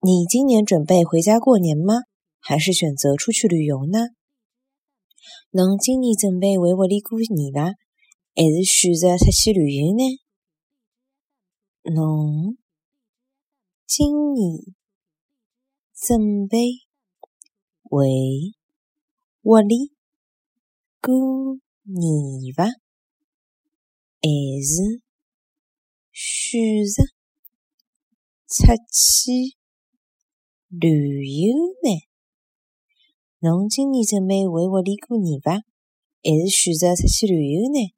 你今年准备回家过年吗？还是选择出去旅游呢？侬今年准备回屋里过年伐？还是选择出去旅游呢？侬今年准备回屋里过年伐？还是选择出去旅游呢？侬今年准备回屋里过年伐？还是选择出去旅游呢？